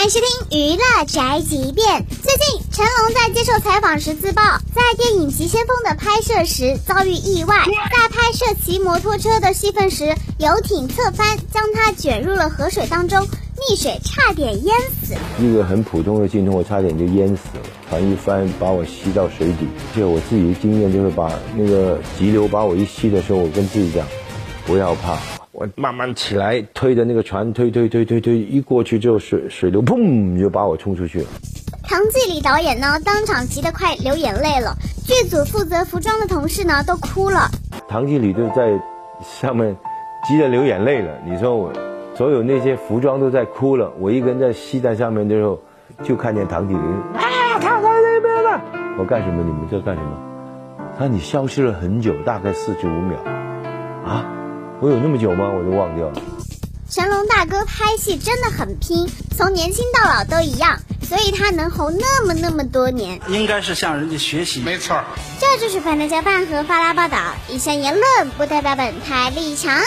看视听娱乐宅急便。最近成龙在接受采访时自曝，在电影《急先锋》的拍摄时遭遇意外，在拍摄骑摩托车的戏份时，游艇侧翻，将他卷入了河水当中，溺水差点淹死。一个很普通的镜头，我差点就淹死了，船一翻把我吸到水底。就我自己的经验，就是把那个急流把我一吸的时候，我跟自己讲，不要怕。我慢慢起来，推着那个船推推推推推，一过去之后水水流砰就把我冲出去了。唐季礼导演呢，当场急得快流眼泪了，剧组负责服装的同事呢都哭了。唐季礼就在上面急得流眼泪了。你说我所有那些服装都在哭了，我一个人在戏在上面的时候，就看见唐季礼啊，他在那边了。我干什么？你们在干什么？他说你消失了很久，大概四十五秒。啊？我有那么久吗？我就忘掉了。成龙大哥拍戏真的很拼，从年轻到老都一样，所以他能红那么那么多年。应该是向人家学习，没错。这就是反正家饭和发拉报道，以上言论不代表本台立场。